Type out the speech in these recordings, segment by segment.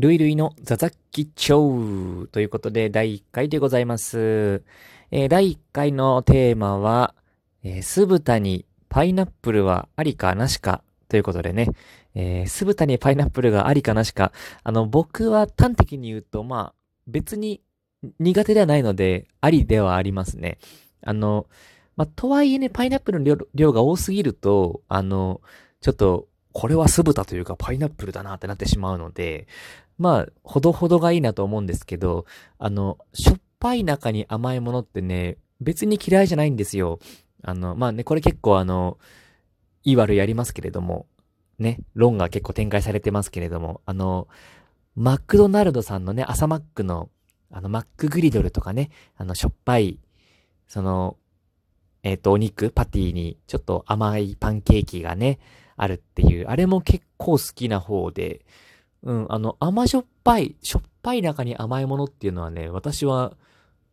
ルイルイのザザッキチョウということで第1回でございます。えー、第1回のテーマは、えー、酢豚にパイナップルはありかなしかということでね、えー、酢豚にパイナップルがありかなしか、あの、僕は端的に言うと、まあ、別に苦手ではないので、ありではありますね。あの、まあ、とはいえね、パイナップルの量が多すぎると、あの、ちょっと、これは酢豚というかパイナップルだなってなってしまうので、まあ、ほどほどがいいなと思うんですけど、あの、しょっぱい中に甘いものってね、別に嫌いじゃないんですよ。あの、まあね、これ結構あの、いい悪いやりますけれども、ね、論が結構展開されてますけれども、あの、マクドナルドさんのね、朝マックの、あの、マックグリドルとかね、あの、しょっぱい、その、えっ、ー、と、お肉、パティに、ちょっと甘いパンケーキがね、あるっていう、あれも結構好きな方で、うん、あの、甘じょっぱい、しょっぱい中に甘いものっていうのはね、私は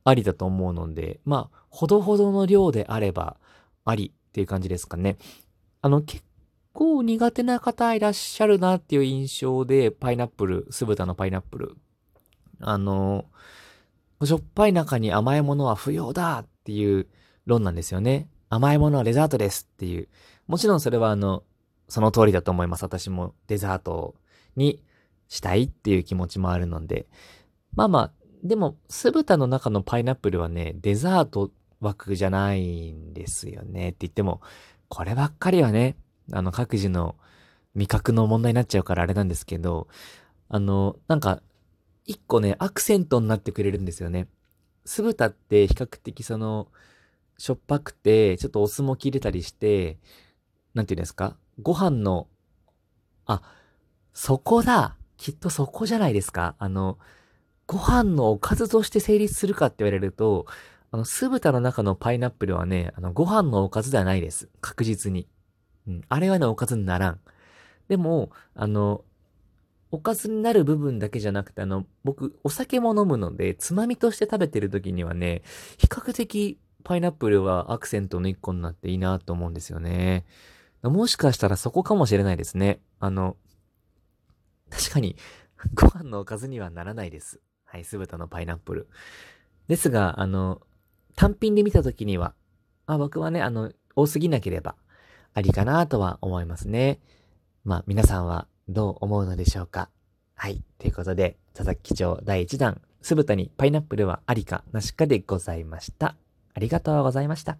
ありだと思うので、まあ、ほどほどの量であればありっていう感じですかね。あの、結構苦手な方いらっしゃるなっていう印象で、パイナップル、酢豚のパイナップル。あの、しょっぱい中に甘いものは不要だっていう論なんですよね。甘いものはデザートですっていう。もちろんそれはあの、その通りだと思います。私もデザートにしたいっていう気持ちもあるので。まあまあ、でも、酢豚の中のパイナップルはね、デザート枠じゃないんですよねって言っても、こればっかりはね、あの、各自の味覚の問題になっちゃうからあれなんですけど、あの、なんか、一個ね、アクセントになってくれるんですよね。酢豚って比較的その、しょっぱくて、ちょっとお酢も切れたりして、なんていうんですか？ご飯の、あ、そこだきっとそこじゃないですか。あの、ご飯のおかずとして成立するかって言われると、あの、酢豚の中のパイナップルはね、あの、ご飯のおかずではないです。確実に。うん。あれはね、おかずにならん。でも、あの、おかずになる部分だけじゃなくて、あの、僕、お酒も飲むので、つまみとして食べてる時にはね、比較的パイナップルはアクセントの一個になっていいなと思うんですよね。もしかしたらそこかもしれないですね。あの、確かに、ご飯のおかずにはならないです。はい、酢豚のパイナップル。ですが、あの、単品で見たときには、まあ僕はね、あの、多すぎなければ、ありかなとは思いますね。まあ皆さんはどう思うのでしょうかはい。ということで、佐々木町第1弾、酢豚にパイナップルはありかなしかでございました。ありがとうございました。